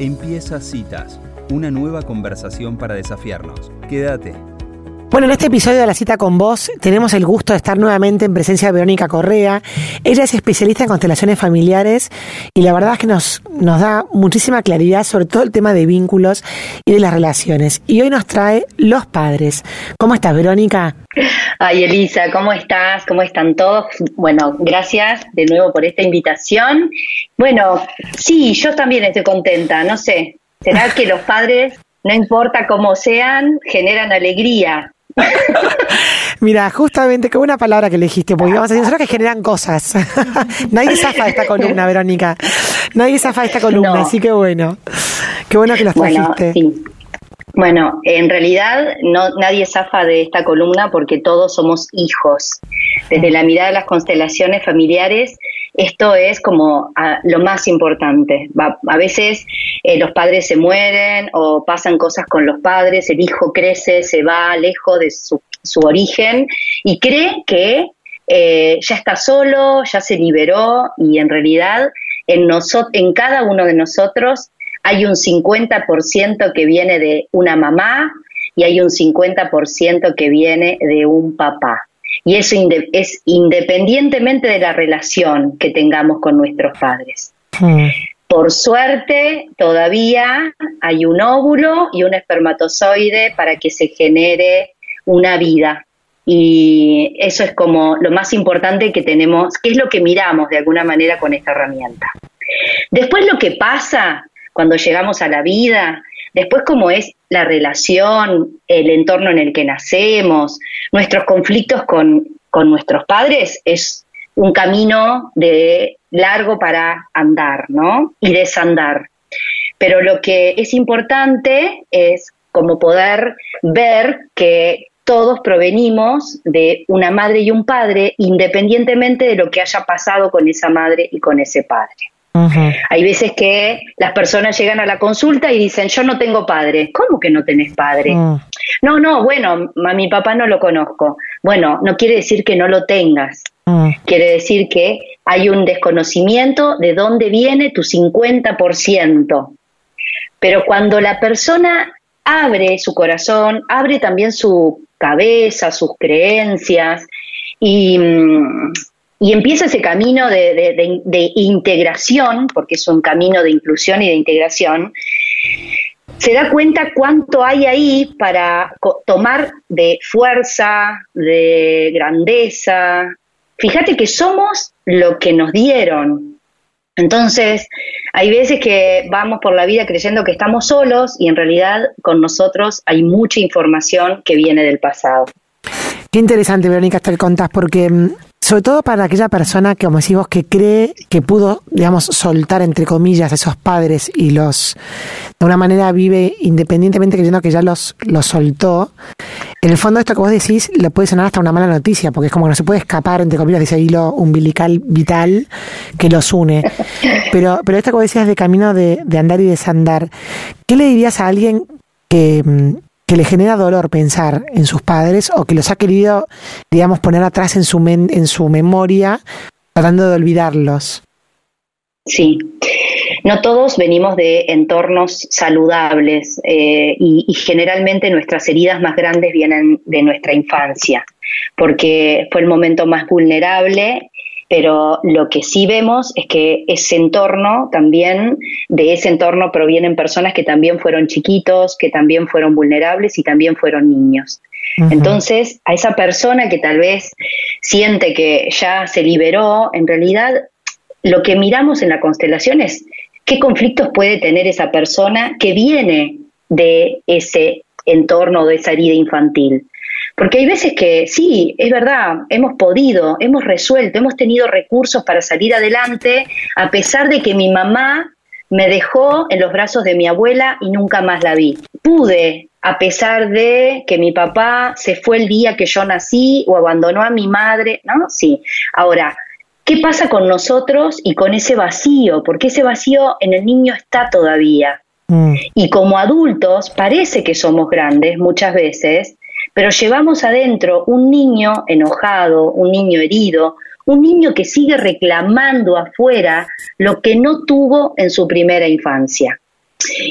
Empieza Citas, una nueva conversación para desafiarnos. Quédate. Bueno, en este episodio de la cita con vos tenemos el gusto de estar nuevamente en presencia de Verónica Correa. Ella es especialista en constelaciones familiares y la verdad es que nos, nos da muchísima claridad sobre todo el tema de vínculos y de las relaciones. Y hoy nos trae los padres. ¿Cómo estás, Verónica? Ay, Elisa, ¿cómo estás? ¿Cómo están todos? Bueno, gracias de nuevo por esta invitación. Bueno, sí, yo también estoy contenta, no sé. ¿Será que los padres, no importa cómo sean, generan alegría? Mira, justamente, qué buena palabra que elegiste, porque vamos a decir nosotros que generan cosas. Nadie zafa de esta columna, Verónica. Nadie zafa de esta columna, así que bueno. Qué bueno que los trajiste. Bueno, sí. Bueno, en realidad no, nadie zafa de esta columna porque todos somos hijos. Desde la mirada de las constelaciones familiares, esto es como ah, lo más importante. a veces eh, los padres se mueren o pasan cosas con los padres, el hijo crece, se va lejos de su, origen y cree que eh, ya está solo, ya se liberó y en realidad en, en cada uno de nosotros hay un 50% que viene de una mamá y hay un 50% que viene de un papá. Y eso es independientemente de la relación que tengamos con nuestros padres. Hmm. Por suerte, todavía hay un óvulo y un espermatozoide para que se genere una vida. Y eso es como lo más importante que tenemos, que es lo que miramos de alguna manera con esta herramienta. Después lo que pasa cuando llegamos a la vida, después cómo es la relación, el entorno en el que nacemos, nuestros conflictos con, nuestros padres, es un camino de largo para andar, ¿no? Y desandar. Pero lo que es importante es como poder ver que todos provenimos de una madre y un padre, independientemente de lo que haya pasado con esa madre y con ese padre. Hay veces que las personas llegan a la consulta y dicen, yo no tengo padre. ¿Cómo que no tenés padre? Mm. No, no, bueno, a mi papá no lo conozco. Bueno, no quiere decir que no lo tengas. Mm. Quiere decir que hay un desconocimiento de dónde viene tu 50%. Pero cuando la persona abre su corazón, abre también su cabeza, sus creencias y, mm, y empieza ese camino de, integración, porque es un camino de inclusión y de integración, se da cuenta cuánto hay ahí para tomar de fuerza, de grandeza. Fíjate que somos lo que nos dieron. Entonces, hay veces que vamos por la vida creyendo que estamos solos y en realidad con nosotros hay mucha información que viene del pasado. Qué interesante, Verónica, estar contás, porque mm, sobre todo para aquella persona que, como decís vos, que cree que pudo, digamos, soltar, entre comillas, a esos padres y los, de una manera vive independientemente creyendo que ya los, los soltó. En el fondo esto que vos decís le puede sonar hasta una mala noticia, porque es como que no se puede escapar, entre comillas, de ese hilo umbilical vital que los une. Pero, pero esto que vos decías de camino de, de andar y desandar, ¿qué le dirías a alguien que mm, que le genera dolor pensar en sus padres o que los ha querido, digamos, poner atrás en su, en su memoria, tratando de olvidarlos. Sí, no todos venimos de entornos saludables eh, y, generalmente nuestras heridas más grandes vienen de nuestra infancia, porque fue el momento más vulnerable pero lo que sí vemos es que ese entorno también, de ese entorno provienen personas que también fueron chiquitos, que también fueron vulnerables y también fueron niños. Entonces, a esa persona que tal vez siente que ya se liberó, en realidad lo que miramos en la constelación es qué conflictos puede tener esa persona que viene de ese entorno, de esa herida infantil. Porque hay veces que sí, es verdad, hemos podido, hemos resuelto, hemos tenido recursos para salir adelante, a pesar de que mi mamá me dejó en los brazos de mi abuela y nunca más la vi. Pude, a pesar de que mi papá se fue el día que yo nací o abandonó a mi madre, ¿no? Sí. Ahora, ¿qué pasa con nosotros y con ese vacío? Porque ese vacío en el niño está todavía. Mm. Y como adultos parece que somos grandes muchas veces, pero llevamos adentro un niño enojado, un niño herido, un niño que sigue reclamando afuera lo que no tuvo en su primera infancia.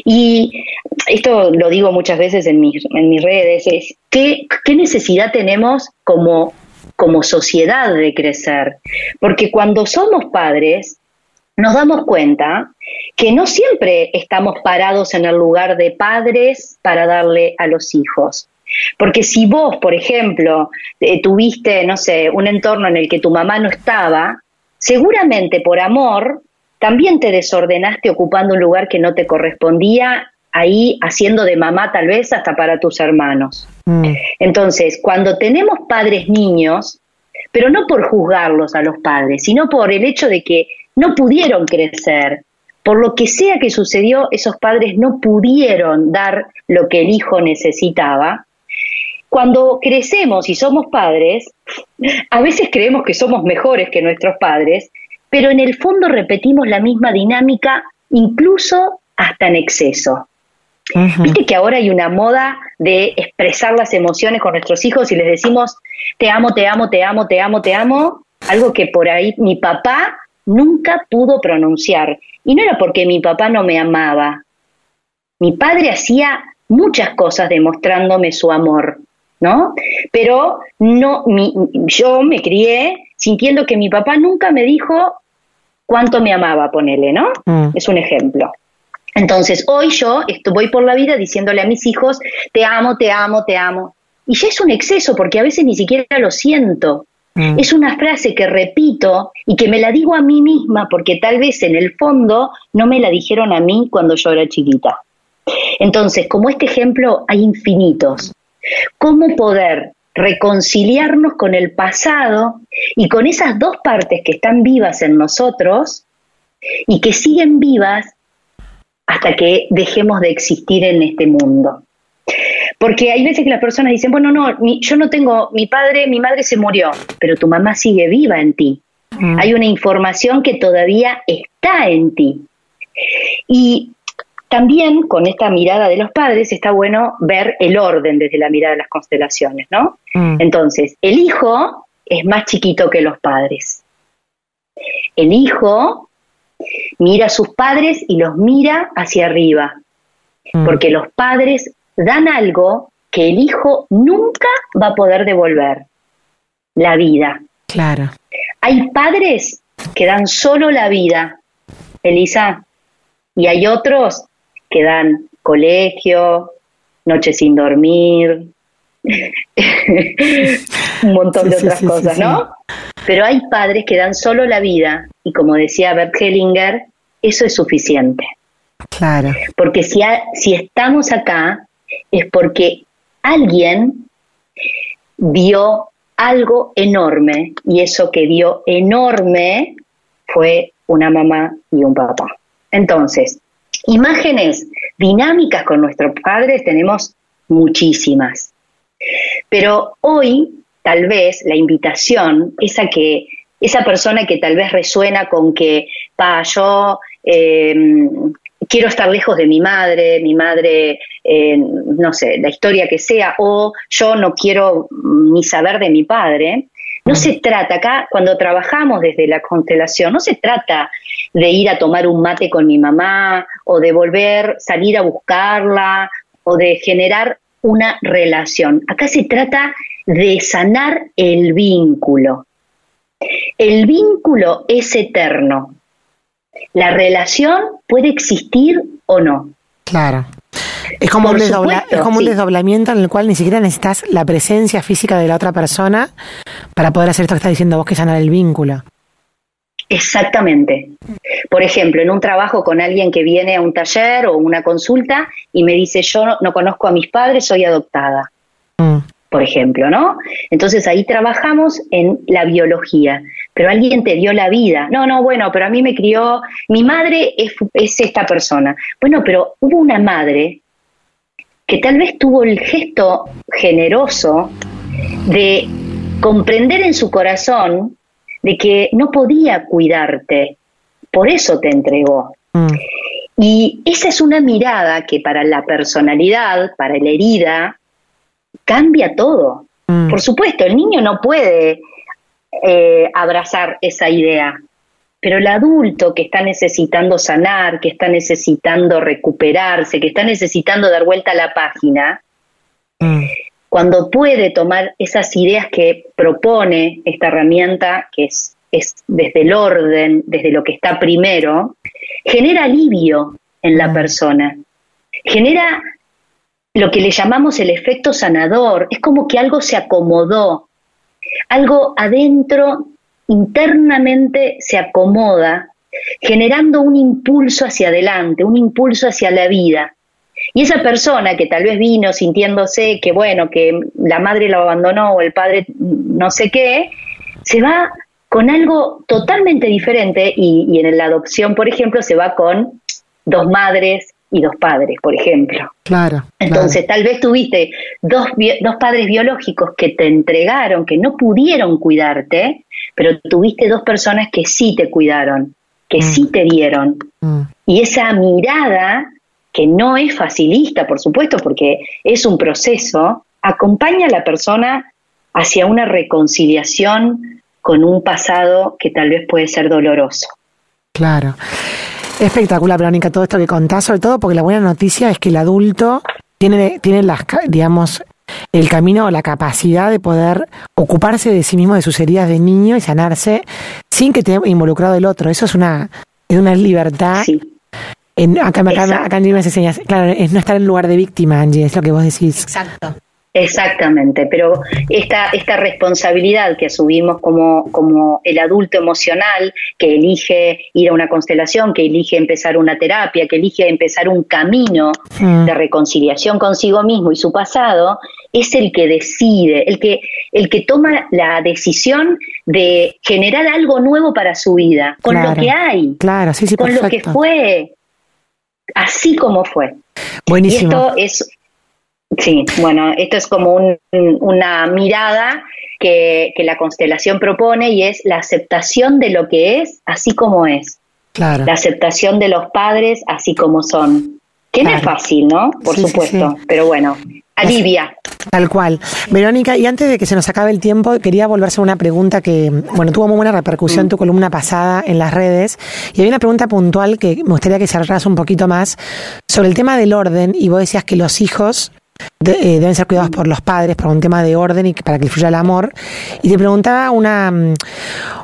Y esto lo digo muchas veces en mis, en mis redes, es ¿qué, qué necesidad tenemos como, como sociedad de crecer? Porque cuando somos padres, nos damos cuenta que no siempre estamos parados en el lugar de padres para darle a los hijos. Porque si vos, por ejemplo, eh, tuviste, no sé, un entorno en el que tu mamá no estaba, seguramente por amor también te desordenaste ocupando un lugar que no te correspondía, ahí haciendo de mamá tal vez hasta para tus hermanos. Mm. Entonces, cuando tenemos padres niños, pero no por juzgarlos a los padres, sino por el hecho de que no pudieron crecer, por lo que sea que sucedió, esos padres no pudieron dar lo que el hijo necesitaba. Cuando crecemos y somos padres, a veces creemos que somos mejores que nuestros padres pero en el fondo repetimos la misma dinámica, incluso hasta en exceso. Viste que ahora hay una moda de expresar las emociones con nuestros hijos y les decimos, te amo, te amo, te amo, te amo, te amo, algo que por ahí mi papá nunca pudo pronunciar. Y no era porque mi papá no me amaba. Mi padre hacía muchas cosas demostrándome su amor, ¿no? Pero no, mi, yo me crié sintiendo que mi papá nunca me dijo cuánto me amaba, ponele, ¿no? Mm. Es un ejemplo. Entonces, hoy yo voy por la vida diciéndole a mis hijos, te amo, te amo, te amo. Y ya es un exceso porque a veces ni siquiera lo siento. Mm. Es una frase que repito y que me la digo a mí misma porque tal vez en el fondo no me la dijeron a mí cuando yo era chiquita. Entonces, como este ejemplo, hay infinitos. ¿Cómo poder reconciliarnos con el pasado y con esas dos partes que están vivas en nosotros y que siguen vivas hasta que dejemos de existir en este mundo. Porque hay veces que las personas dicen, bueno, no, yo no tengo, mi padre, mi madre se murió, pero tu mamá sigue viva en ti. Mm. Hay una información que todavía está en ti. Y también con esta mirada de los padres está bueno ver el orden desde la mirada de las constelaciones, ¿no? Mm. Entonces, el hijo es más chiquito que los padres. El hijo mira a sus padres y los mira hacia arriba, mm. porque los padres dan algo que el hijo nunca va a poder devolver, la vida. Claro. Hay padres que dan solo la vida, Elisa, y hay otros que dan colegio, noches sin dormir, un montón de otras cosas, ¿no? Pero hay padres que dan solo la vida y como decía Bert Hellinger, eso es suficiente. Claro. Porque si, si estamos acá es porque alguien vio algo enorme y eso que vio enorme fue una mamá y un papá. Entonces, Imágenes dinámicas con nuestros padres tenemos muchísimas. Pero hoy, tal vez, la invitación es que esa persona que tal vez resuena con que, pa, yo em, quiero estar lejos de mi madre, mi madre, eh, no sé, la historia que sea, o yo no quiero ni saber de mi padre, no se trata, acá cuando trabajamos desde la constelación, no se trata de ir a tomar un mate con mi mamá o de volver, salir a buscarla o de generar una relación. Acá se trata de sanar el vínculo. El vínculo es eterno. La relación puede existir o no. Claro. Es como, un, desdoblamiento en el cual ni siquiera necesitas la presencia física de la otra persona para poder hacer esto que estás diciendo vos, que sanar el vínculo. Exactamente. Por ejemplo, en un trabajo con alguien que viene a un taller o una consulta y me dice, yo no, conozco a mis padres, soy adoptada. Mm. Por ejemplo, ¿no? Entonces ahí trabajamos en la biología, pero alguien te dio la vida. No, no, bueno, pero a mí me crió, mi madre es, es esta persona. Bueno, pero hubo una madre que tal vez tuvo el gesto generoso de comprender en su corazón de que no podía cuidarte, por eso te entregó. Mm. Y esa es una mirada que para la personalidad, para la herida, cambia todo. Mm. Por supuesto, el niño no puede eh, abrazar esa idea, pero el adulto que está necesitando sanar, que está necesitando recuperarse, que está necesitando dar vuelta a la página, mm. cuando puede tomar esas ideas que propone esta herramienta, que es, es desde el orden, desde lo que está primero, genera alivio en la mm. persona, genera lo que le llamamos el efecto sanador, es como que algo se acomodó, algo adentro internamente se acomoda, generando un impulso hacia adelante, un impulso hacia la vida. Y esa persona que tal vez vino sintiéndose que, bueno, que la madre lo abandonó o el padre no sé qué, se va con algo totalmente diferente y, y en la adopción, por ejemplo, se va con dos madres, y dos padres, por ejemplo. Claro. Entonces, tal vez tuviste dos, dos padres biológicos que te entregaron, que no pudieron cuidarte, pero tuviste dos personas que sí te cuidaron, que sí mm. te dieron. Mm. Y esa mirada, que no es facilista, por supuesto, porque es un proceso, acompaña a la persona hacia una reconciliación con un pasado que tal vez puede ser doloroso. Claro. Espectacular, Verónica, todo esto que contás, sobre todo porque la buena noticia es que el adulto tiene, tiene las, digamos, el camino o la capacidad de poder ocuparse de sí mismo, de sus heridas de niño y sanarse sin que esté involucrado el otro. Eso es una, es una libertad. En, acá, acá, acá, me enseñas, claro, es no estar en lugar de víctima, Angie, es lo que vos decís. Exacto. Exactamente, pero esta, esta responsabilidad que asumimos como, como el adulto emocional que elige ir a una constelación, que elige empezar una terapia, que elige empezar un camino mm. de reconciliación consigo mismo y su pasado, es el que decide, el que, el que toma la decisión de generar algo nuevo para su vida, con lo que hay, claro, sí, con lo que fue, así como fue. Buenísimo. esto es Sí, bueno, esto es como una mirada que, la constelación propone y es la aceptación de lo que es así como es. Claro. La aceptación de los padres así como son. Que no es fácil, ¿no? Por supuesto, pero bueno, alivia. Tal cual. Verónica, y antes de que se nos acabe el tiempo, quería volverse a una pregunta que, bueno, tuvo muy buena repercusión en tu columna pasada en las redes. Y hay una pregunta puntual que me gustaría que cerraras un poquito más sobre el tema del orden. Y vos decías que los hijos eh, deben ser cuidados por los padres por un tema de orden y para que fluya el amor. Y te preguntaba una, mm,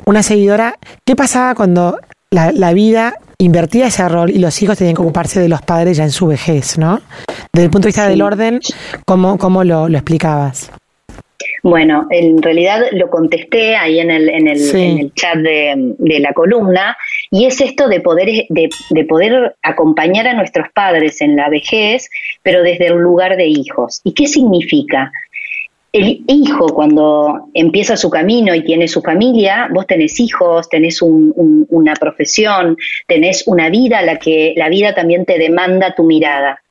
una seguidora, ¿qué pasaba cuando la, vida invertía ese rol y los hijos tenían que ocuparse de los padres ya en su vejez, ¿no? Desde el punto de vista del orden, ¿cómo, cómo lo, lo explicabas? Bueno, en realidad lo contesté ahí en el, en el, en el chat de, de, la columna y es esto de poder, de, de, poder acompañar a nuestros padres en la vejez, pero desde un lugar de hijos. ¿Y qué significa? El hijo cuando empieza su camino y tiene su familia, vos tenés hijos, tenés un, una profesión, tenés una vida a la que la vida también te demanda tu mirada.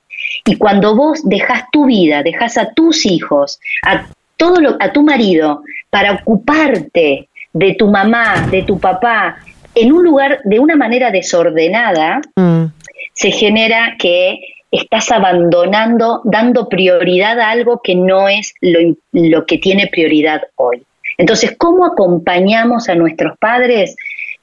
Y cuando vos dejas tu vida, dejas a tus hijos, a todo lo, a tu marido para ocuparte de tu mamá, de tu papá, en un lugar de una manera desordenada, mm. se genera que estás abandonando, dando prioridad a algo que no es lo, lo que tiene prioridad hoy. Entonces, ¿cómo acompañamos a nuestros padres?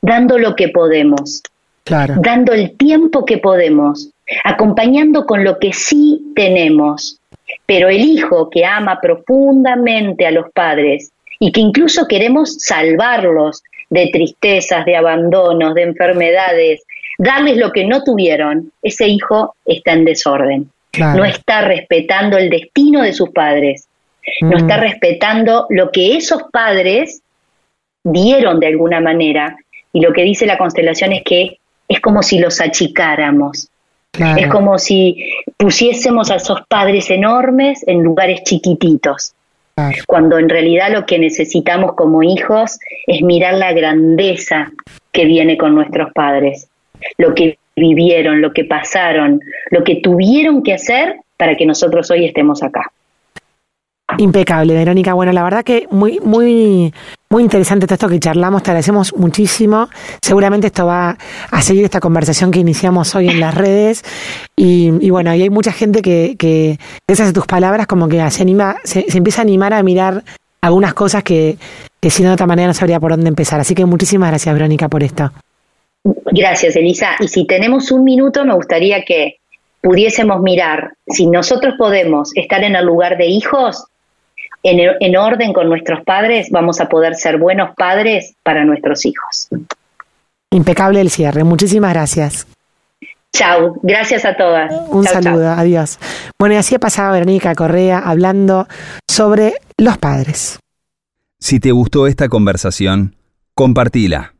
Dando lo que podemos, claro. dando el tiempo que podemos, acompañando con lo que sí tenemos, pero el hijo que ama profundamente a los padres y que incluso queremos salvarlos de tristezas, de abandonos, de enfermedades, darles lo que no tuvieron, ese hijo está en desorden. No está respetando el destino de sus padres. No está mm. respetando lo que esos padres dieron de alguna manera. Y lo que dice la constelación es que es como si los achicáramos. Es como si pusiésemos a esos padres enormes en lugares chiquititos. Cuando en realidad lo que necesitamos como hijos es mirar la grandeza que viene con nuestros padres, lo que vivieron, lo que pasaron, lo que tuvieron que hacer para que nosotros hoy estemos acá. Impecable, Verónica. Bueno, la verdad que muy, muy, muy interesante todo esto que charlamos. Te agradecemos muchísimo. Seguramente esto va a seguir esta conversación que iniciamos hoy en las redes. Y, bueno, y hay mucha gente que, que, gracias a tus palabras, como que se anima, se, empieza a animar a mirar algunas cosas que, que si no de otra manera no sabría por dónde empezar. Así que muchísimas gracias, Verónica, por esto. Gracias, Elisa. Y si tenemos un minuto, me gustaría que pudiésemos mirar si nosotros podemos estar en el lugar de hijos, en, en, orden con nuestros padres, vamos a poder ser buenos padres para nuestros hijos. Impecable el cierre. Muchísimas gracias. Chao, gracias a todas. Un saludo, adiós. Bueno, y así ha pasado Verónica Correa hablando sobre los padres. Si te gustó esta conversación, compartila